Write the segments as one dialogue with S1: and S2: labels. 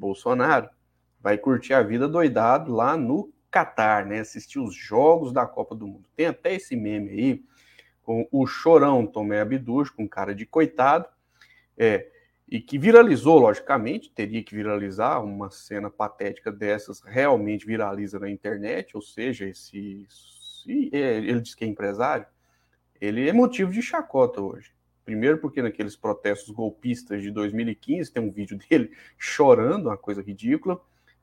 S1: Bolsonaro, vai curtir a vida doidado lá no Catar, né? Assistir os jogos da Copa do Mundo. Tem até esse meme aí com o chorão Tomé Abduch, com cara de coitado, é, e que viralizou, logicamente, teria que viralizar uma cena patética dessas, realmente viraliza na internet, ou seja, esse, se, é, ele diz que é empresário, ele é motivo de chacota hoje. Primeiro porque naqueles protestos golpistas de 2015 tem um vídeo dele chorando, uma coisa ridícula,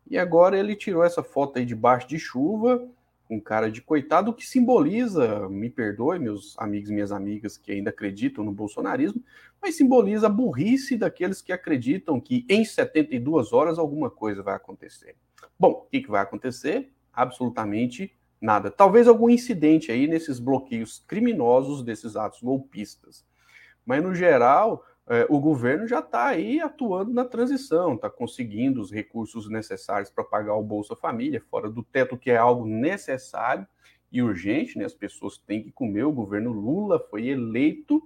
S1: e agora ele tirou essa foto aí debaixo de chuva, com cara de coitado, que simboliza, me perdoe, meus amigos e minhas amigas que ainda acreditam no bolsonarismo, mas simboliza a burrice daqueles que acreditam que em 72 horas alguma coisa vai acontecer. Bom, o que, que vai acontecer? Absolutamente nada. Talvez algum incidente aí nesses bloqueios criminosos desses atos golpistas. Mas, no geral, é, o governo já está aí atuando na transição, está conseguindo os recursos necessários para pagar o Bolsa Família, fora do teto, que é algo necessário e urgente, né? As pessoas têm que comer. O governo Lula foi eleito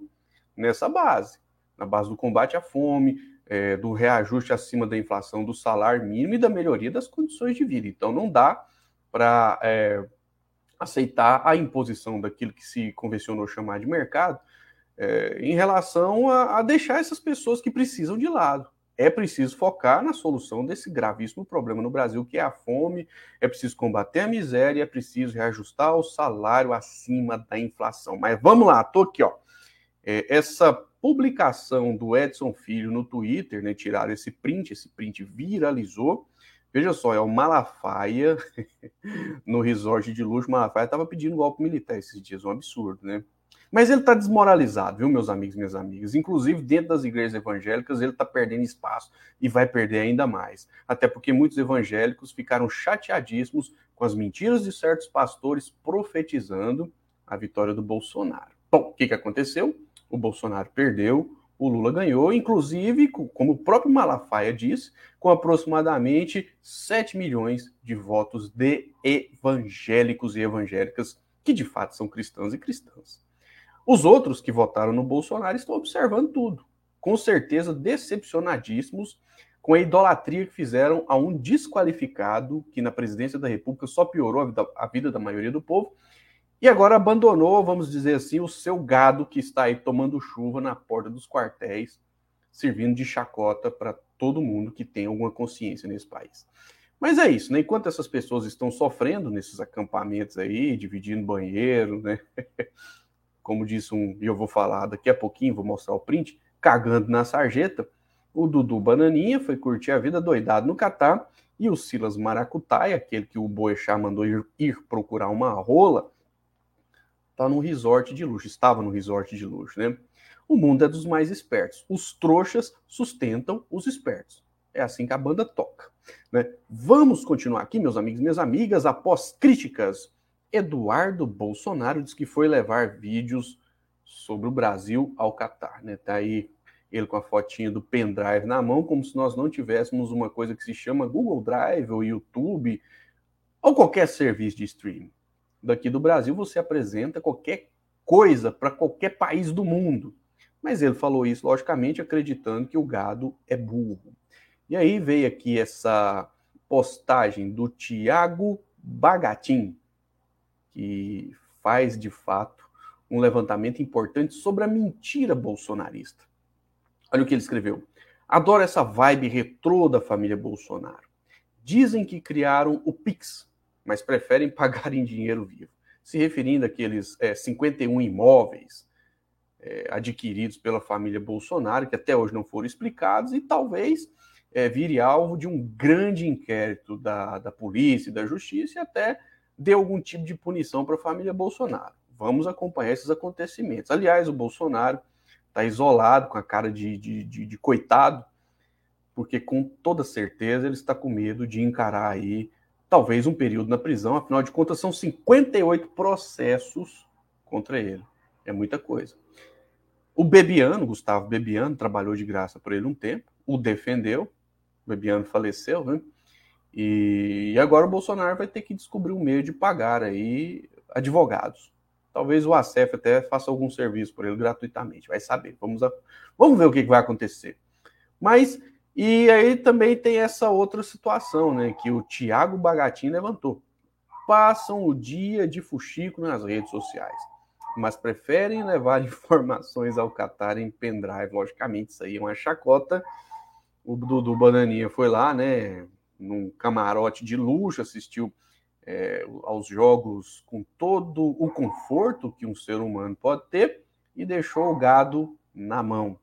S1: nessa base, na base do combate à fome, é, do reajuste acima da inflação do salário mínimo e da melhoria das condições de vida. Então, não dá para é, aceitar a imposição daquilo que se convencionou chamar de mercado é, em relação a, a deixar essas pessoas que precisam de lado. É preciso focar na solução desse gravíssimo problema no Brasil, que é a fome, é preciso combater a miséria, é preciso reajustar o salário acima da inflação. Mas vamos lá, tô aqui, ó. É, essa publicação do Edson Filho no Twitter, né, tiraram esse print, esse print viralizou. Veja só, é o Malafaia no resort de luxo. Malafaia estava pedindo golpe militar esses dias, um absurdo, né? Mas ele está desmoralizado, viu, meus amigos minhas amigas? Inclusive, dentro das igrejas evangélicas, ele está perdendo espaço e vai perder ainda mais. Até porque muitos evangélicos ficaram chateadíssimos com as mentiras de certos pastores profetizando a vitória do Bolsonaro. Bom, o que, que aconteceu? O Bolsonaro perdeu, o Lula ganhou, inclusive, como o próprio Malafaia disse, com aproximadamente 7 milhões de votos de evangélicos e evangélicas que de fato são cristãos e cristãs. Os outros que votaram no Bolsonaro estão observando tudo, com certeza decepcionadíssimos com a idolatria que fizeram a um desqualificado que na presidência da República só piorou a vida, a vida da maioria do povo e agora abandonou, vamos dizer assim, o seu gado que está aí tomando chuva na porta dos quartéis, servindo de chacota para todo mundo que tem alguma consciência nesse país. Mas é isso, né? Enquanto essas pessoas estão sofrendo nesses acampamentos aí, dividindo banheiro, né? como disse um, e eu vou falar daqui a pouquinho, vou mostrar o print, cagando na sarjeta, o Dudu Bananinha foi curtir a vida doidado no Catar, e o Silas Maracutaia, aquele que o Boechat mandou ir, ir procurar uma rola, tá num resort de luxo, estava no resort de luxo, né? O mundo é dos mais espertos. Os trouxas sustentam os espertos. É assim que a banda toca. Né? Vamos continuar aqui, meus amigos minhas amigas, após críticas Eduardo Bolsonaro diz que foi levar vídeos sobre o Brasil ao Catar, né? Tá aí ele com a fotinha do pendrive na mão, como se nós não tivéssemos uma coisa que se chama Google Drive ou YouTube ou qualquer serviço de streaming. Daqui do Brasil você apresenta qualquer coisa para qualquer país do mundo. Mas ele falou isso, logicamente, acreditando que o gado é burro. E aí veio aqui essa postagem do Tiago Bagatin, que faz de fato um levantamento importante sobre a mentira bolsonarista. Olha o que ele escreveu. Adoro essa vibe retrô da família Bolsonaro. Dizem que criaram o Pix, mas preferem pagar em dinheiro vivo. Se referindo àqueles é, 51 imóveis é, adquiridos pela família Bolsonaro, que até hoje não foram explicados, e talvez é, vire alvo de um grande inquérito da, da polícia e da justiça e até dê algum tipo de punição para a família Bolsonaro. Vamos acompanhar esses acontecimentos. Aliás, o Bolsonaro está isolado, com a cara de, de, de, de, coitado, porque com toda certeza ele está com medo de encarar aí talvez um período na prisão. Afinal de contas, são 58 processos contra ele. É muita coisa. O Bebiano, Gustavo Bebiano, trabalhou de graça por ele um tempo, o defendeu. O Bebiano faleceu, né? E, agora o Bolsonaro vai ter que descobrir um meio de pagar aí advogados. Talvez o ACF até faça algum serviço por ele gratuitamente, vai saber. Vamos, a, vamos ver o que vai acontecer. Mas E aí também tem essa outra situação, né, que o Tiago Bagatin levantou. Passam o dia de fuxico nas redes sociais, mas preferem levar informações ao Qatar em pendrive. Logicamente, isso aí é uma chacota. O Dudu Bananinha foi lá, né, num camarote de luxo, assistiu é, aos jogos com todo o conforto que um ser humano pode ter e deixou o gado na mão.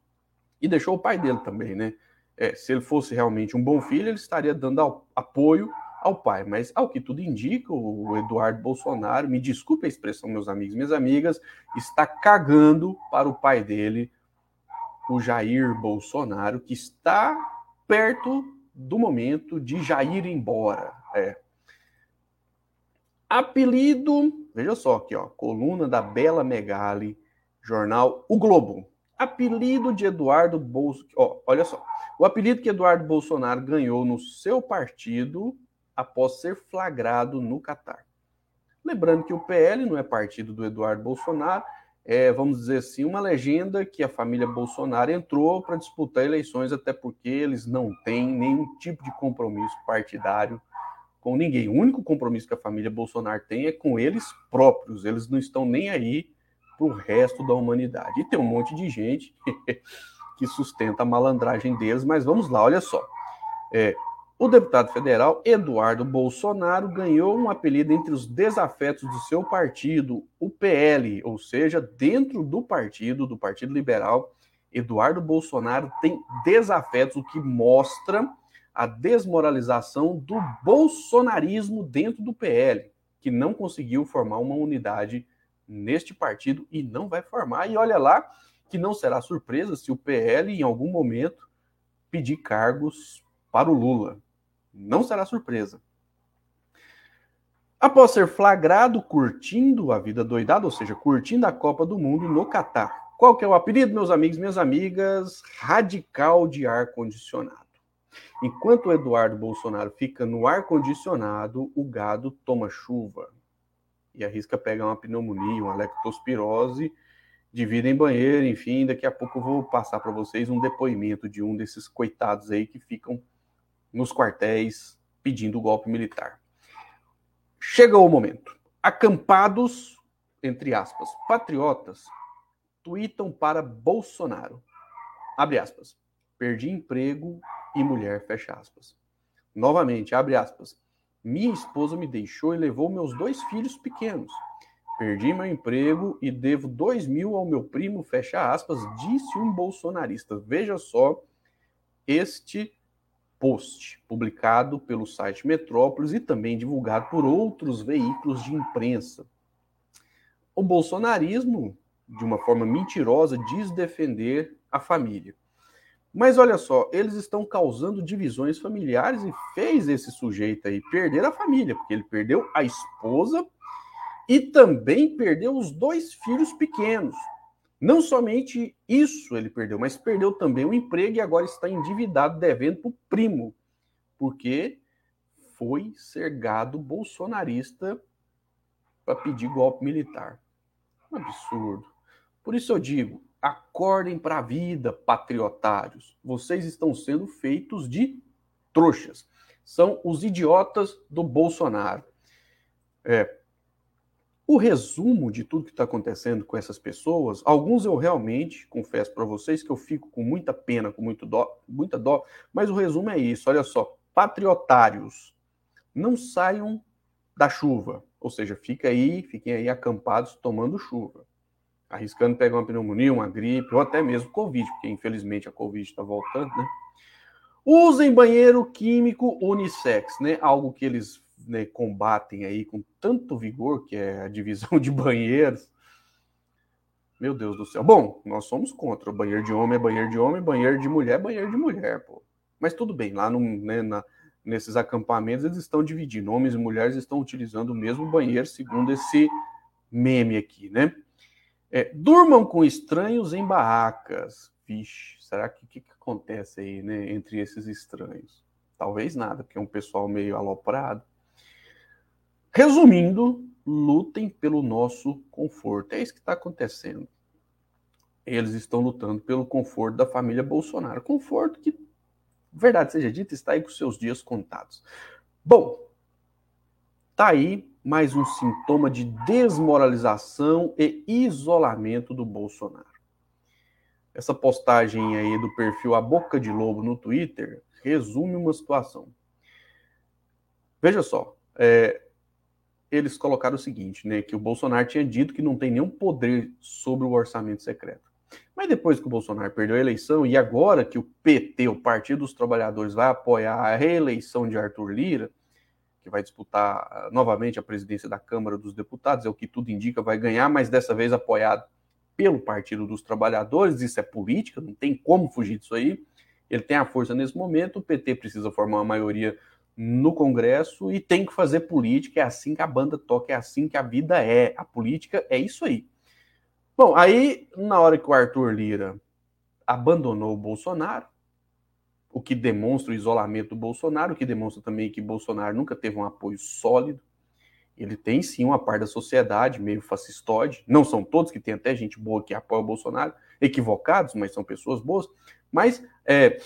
S1: E deixou o pai dele também, né? É, se ele fosse realmente um bom filho, ele estaria dando ao, apoio ao pai. Mas, ao que tudo indica, o Eduardo Bolsonaro, me desculpe a expressão, meus amigos minhas amigas, está cagando para o pai dele, o Jair Bolsonaro, que está perto do momento de Jair ir embora. É. Apelido, veja só aqui, ó, coluna da Bela Megali, jornal O Globo. Apelido de Eduardo Bolsonaro. Olha só. O apelido que Eduardo Bolsonaro ganhou no seu partido após ser flagrado no Catar. Lembrando que o PL não é partido do Eduardo Bolsonaro, é, vamos dizer assim, uma legenda que a família Bolsonaro entrou para disputar eleições, até porque eles não têm nenhum tipo de compromisso partidário com ninguém. O único compromisso que a família Bolsonaro tem é com eles próprios, eles não estão nem aí para o resto da humanidade. E tem um monte de gente que sustenta a malandragem deles, mas vamos lá, olha só. É, o deputado federal Eduardo Bolsonaro ganhou um apelido entre os desafetos do seu partido, o PL, ou seja, dentro do partido, do Partido Liberal, Eduardo Bolsonaro tem desafetos, o que mostra a desmoralização do bolsonarismo dentro do PL, que não conseguiu formar uma unidade neste partido e não vai formar. E olha lá, que não será surpresa se o PL, em algum momento, pedir cargos para o Lula. Não será surpresa. Após ser flagrado curtindo a vida doidada, ou seja, curtindo a Copa do Mundo no Catar. Qual que é o apelido, meus amigos, minhas amigas? Radical de ar-condicionado. Enquanto o Eduardo Bolsonaro fica no ar-condicionado, o gado toma chuva e arrisca pegar uma pneumonia, uma leptospirose, de vida em banheiro, enfim, daqui a pouco eu vou passar para vocês um depoimento de um desses coitados aí que ficam nos quartéis pedindo o golpe militar. Chega o momento. Acampados, entre aspas, patriotas, tweetam para Bolsonaro. Abre aspas. Perdi emprego e mulher, fecha aspas. Novamente, abre aspas. Minha esposa me deixou e levou meus dois filhos pequenos. Perdi meu emprego e devo dois mil ao meu primo, fecha aspas, disse um bolsonarista. Veja só este post, publicado pelo site Metrópolis e também divulgado por outros veículos de imprensa. O bolsonarismo, de uma forma mentirosa, diz defender a família. Mas olha só, eles estão causando divisões familiares e fez esse sujeito aí perder a família, porque ele perdeu a esposa e também perdeu os dois filhos pequenos. Não somente isso ele perdeu, mas perdeu também o emprego e agora está endividado devendo para o primo, porque foi ser gado bolsonarista para pedir golpe militar. Um absurdo. Por isso eu digo, Acordem para a vida, patriotários. Vocês estão sendo feitos de trouxas. São os idiotas do Bolsonaro. É, o resumo de tudo que está acontecendo com essas pessoas, alguns eu realmente confesso para vocês que eu fico com muita pena, com muito dó, muita dó, mas o resumo é isso. Olha só, patriotários, não saiam da chuva, ou seja, fiquem aí, fiquem aí acampados tomando chuva arriscando pegar uma pneumonia, uma gripe, ou até mesmo Covid, porque infelizmente a Covid está voltando, né? Usem banheiro químico unissex, né? Algo que eles né, combatem aí com tanto vigor, que é a divisão de banheiros. Meu Deus do céu. Bom, nós somos contra. Banheiro de homem é banheiro de homem, banheiro de mulher é banheiro de mulher, pô. Mas tudo bem, lá no, né, na, nesses acampamentos eles estão dividindo. Homens e mulheres estão utilizando o mesmo banheiro, segundo esse meme aqui, né? É, durmam com estranhos em barracas. Vixe, será que o que, que, acontece aí, né, entre esses estranhos? Talvez nada, porque é um pessoal meio aloprado. Resumindo, lutem pelo nosso conforto. É isso que está acontecendo. Eles estão lutando pelo conforto da família Bolsonaro. Conforto que Verdade seja dita, está aí com seus dias contados. Bom, tá aí mais um sintoma de desmoralização e isolamento do Bolsonaro. Essa postagem aí do perfil A Boca de Lobo no Twitter resume uma situação. Veja só, é, eles colocaram o seguinte, né, que o Bolsonaro tinha dito que não tem nenhum poder sobre o orçamento secreto. Mas depois que o Bolsonaro perdeu a eleição e agora que o PT, o Partido dos Trabalhadores, vai apoiar a reeleição de Arthur Lira, que vai disputar ah, novamente a presidência da Câmara dos Deputados, é o que tudo indica, vai ganhar, mas dessa vez apoiado pelo Partido dos Trabalhadores, isso é política, não tem como fugir disso aí. Ele tem a força nesse momento, o PT precisa formar uma maioria no Congresso e tem que fazer política, é assim que a banda toca, é assim que a vida é. A política é isso aí. Bom, aí, na hora que o Arthur Lira abandonou o Bolsonaro, o que demonstra o isolamento do Bolsonaro, o que demonstra também que Bolsonaro nunca teve um apoio sólido. Ele tem sim uma parte da sociedade meio fascistoide, não são todos, que tem até gente boa que apoia o Bolsonaro, equivocados, mas são pessoas boas. Mas é,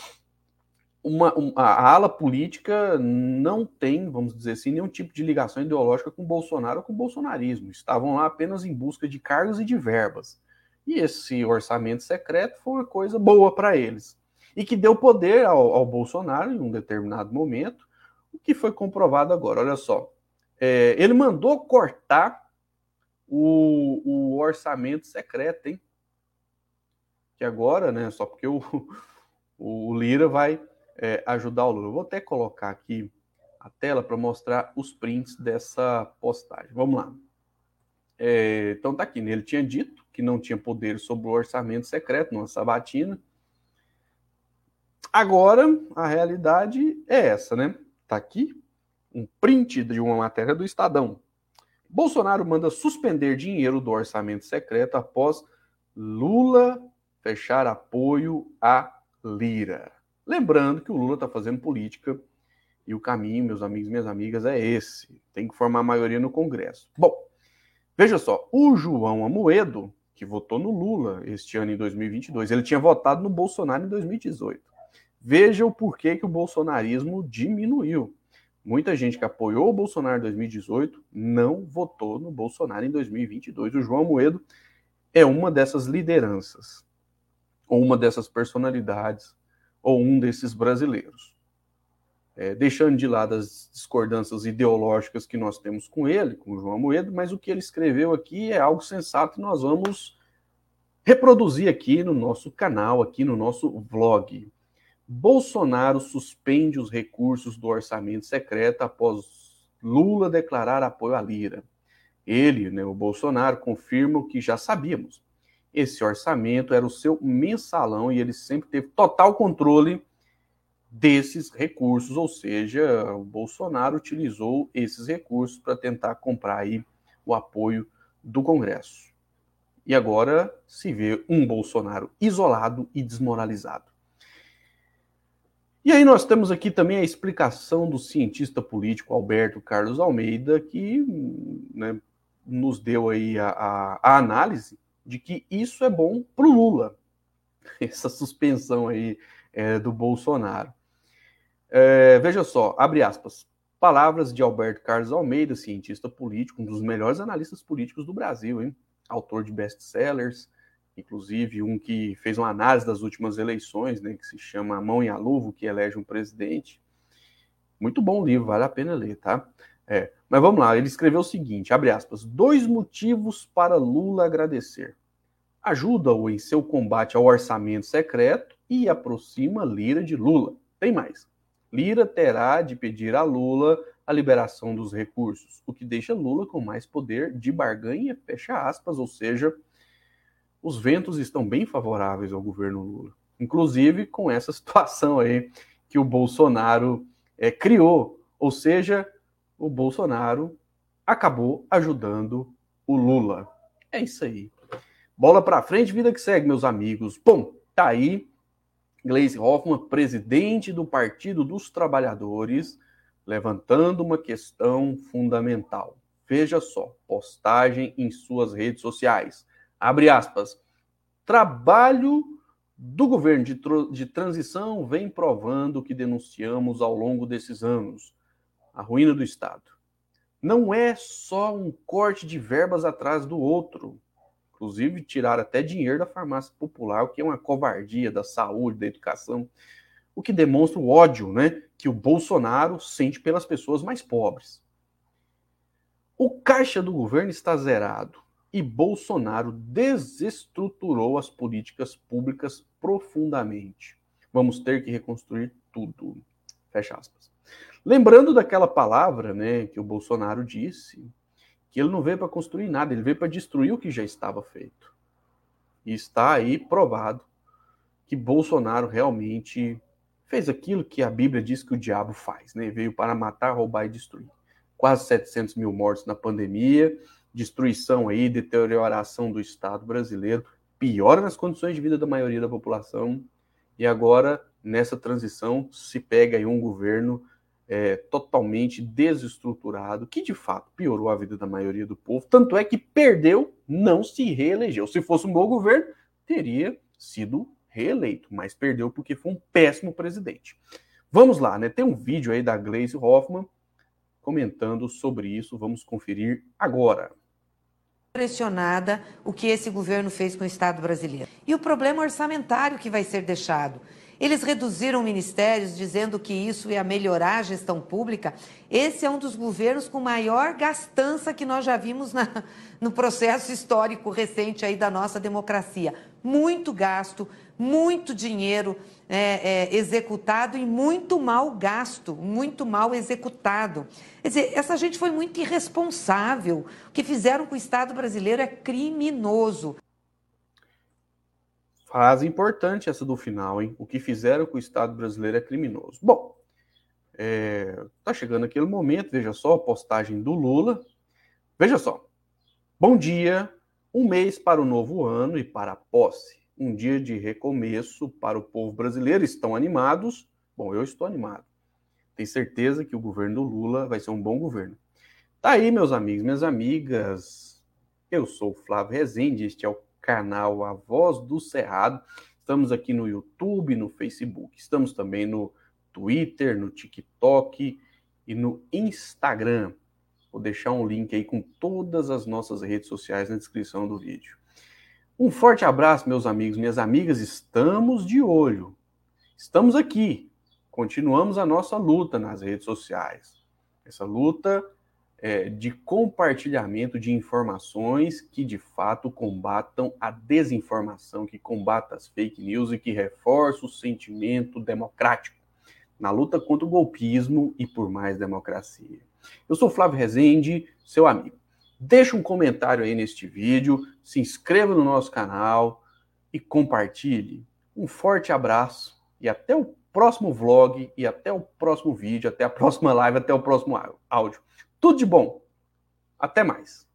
S1: uma, uma, a ala política não tem, vamos dizer assim, nenhum tipo de ligação ideológica com Bolsonaro ou com o bolsonarismo. Estavam lá apenas em busca de cargos e de verbas. E esse orçamento secreto foi uma coisa boa para eles. E que deu poder ao, ao, Bolsonaro em um determinado momento, o que foi comprovado agora. Olha só. É, ele mandou cortar o, o orçamento secreto, hein? Que agora, né? Só porque o, o Lira vai é, ajudar o Lula. Eu vou até colocar aqui a tela para mostrar os prints dessa postagem. Vamos lá. É, então tá aqui, né? ele tinha dito que não tinha poder sobre o orçamento secreto numa sabatina. Agora a realidade é essa, né? Tá aqui um print de uma matéria do Estadão. Bolsonaro manda suspender dinheiro do orçamento secreto após Lula fechar apoio a Lira. Lembrando que o Lula está fazendo política e o caminho, meus amigos minhas amigas, é esse. Tem que formar maioria no Congresso. Bom, veja só, o João Amoedo, que votou no Lula este ano em 2022, ele tinha votado no Bolsonaro em 2018. Veja o porquê que o bolsonarismo diminuiu. Muita gente que apoiou o Bolsonaro em 2018 não votou no Bolsonaro em 2022. O João Amoedo é uma dessas lideranças, ou uma dessas personalidades ou um desses brasileiros. É, deixando de lado as discordâncias ideológicas que nós temos com ele, com o João Moedo, mas o que ele escreveu aqui é algo sensato e nós vamos reproduzir aqui no nosso canal, aqui no nosso vlog. Bolsonaro suspende os recursos do orçamento secreto após Lula declarar apoio à Lira. Ele, né, o Bolsonaro, confirma o que já sabíamos esse orçamento era o seu mensalão e ele sempre teve total controle desses recursos, ou seja, o Bolsonaro utilizou esses recursos para tentar comprar aí o apoio do Congresso. E agora se vê um Bolsonaro isolado e desmoralizado. E aí nós temos aqui também a explicação do cientista político Alberto Carlos Almeida, que né, nos deu aí a, a, a análise de que isso é bom para o Lula, essa suspensão aí é, do Bolsonaro. É, veja só, abre aspas, palavras de Alberto Carlos Almeida, cientista político, um dos melhores analistas políticos do Brasil, hein? autor de best-sellers, inclusive um que fez uma análise das últimas eleições, né, que se chama Mão e a Luva, que elege um presidente. Muito bom livro, vale a pena ler, tá? É, mas vamos lá, ele escreveu o seguinte, abre aspas, dois motivos para Lula agradecer. Ajuda-o em seu combate ao orçamento secreto e aproxima Lira de Lula. Tem mais. Lira terá de pedir a Lula a liberação dos recursos, o que deixa Lula com mais poder de barganha, fecha aspas, ou seja, os ventos estão bem favoráveis ao governo Lula. Inclusive com essa situação aí que o Bolsonaro é, criou, ou seja, o Bolsonaro acabou ajudando o Lula. É isso aí. Bola para frente, vida que segue, meus amigos. Bom, tá aí Gleisi Hoffmann, presidente do Partido dos Trabalhadores, levantando uma questão fundamental. Veja só, postagem em suas redes sociais. Abre aspas. Trabalho do governo de, de transição vem provando o que denunciamos ao longo desses anos: a ruína do Estado. Não é só um corte de verbas atrás do outro. Inclusive, tirar até dinheiro da farmácia popular, o que é uma covardia da saúde, da educação, o que demonstra o ódio né, que o Bolsonaro sente pelas pessoas mais pobres. O caixa do governo está zerado e Bolsonaro desestruturou as políticas públicas profundamente. Vamos ter que reconstruir tudo. Fecha aspas. Lembrando daquela palavra, né, que o Bolsonaro disse, que ele não veio para construir nada, ele veio para destruir o que já estava feito. E está aí provado que Bolsonaro realmente fez aquilo que a Bíblia diz que o diabo faz, né? Veio para matar, roubar e destruir. Quase 700 mil mortos na pandemia, destruição aí, deterioração do Estado brasileiro, piora nas condições de vida da maioria da população. E agora, nessa transição, se pega aí um governo é, totalmente desestruturado, que de fato piorou a vida da maioria do povo. Tanto é que perdeu, não se reelegeu. Se fosse um bom governo, teria sido reeleito, mas perdeu porque foi um péssimo presidente. Vamos lá, né? Tem um vídeo aí da Gleisi Hoffmann comentando sobre isso. Vamos conferir agora
S2: impressionada o que esse governo fez com o Estado brasileiro. E o problema orçamentário que vai ser deixado. Eles reduziram ministérios dizendo que isso ia melhorar a gestão pública. Esse é um dos governos com maior gastança que nós já vimos na, no processo histórico recente aí da nossa democracia. Muito gasto, muito dinheiro é, é, executado e muito mal gasto, muito mal executado. Quer dizer, essa gente foi muito irresponsável. O que fizeram com o Estado brasileiro é criminoso.
S1: Frase importante essa do final, hein? O que fizeram com o Estado brasileiro é criminoso. Bom, é, tá chegando aquele momento, veja só a postagem do Lula. Veja só. Bom dia, um mês para o novo ano e para a posse. Um dia de recomeço para o povo brasileiro. Estão animados? Bom, eu estou animado. Tenho certeza que o governo do Lula vai ser um bom governo. Tá aí, meus amigos, minhas amigas. Eu sou o Flávio Rezende, este é o canal A Voz do Cerrado. Estamos aqui no YouTube, no Facebook, estamos também no Twitter, no TikTok e no Instagram. Vou deixar um link aí com todas as nossas redes sociais na descrição do vídeo. Um forte abraço, meus amigos, minhas amigas. Estamos de olho. Estamos aqui. Continuamos a nossa luta nas redes sociais. Essa luta é, de compartilhamento de informações que de fato combatam a desinformação, que combatam as fake news e que reforçam o sentimento democrático na luta contra o golpismo e por mais democracia. Eu sou Flávio Rezende, seu amigo. Deixe um comentário aí neste vídeo, se inscreva no nosso canal e compartilhe. Um forte abraço e até o próximo vlog e até o próximo vídeo, até a próxima live, até o próximo áudio. Tudo de bom. Até mais.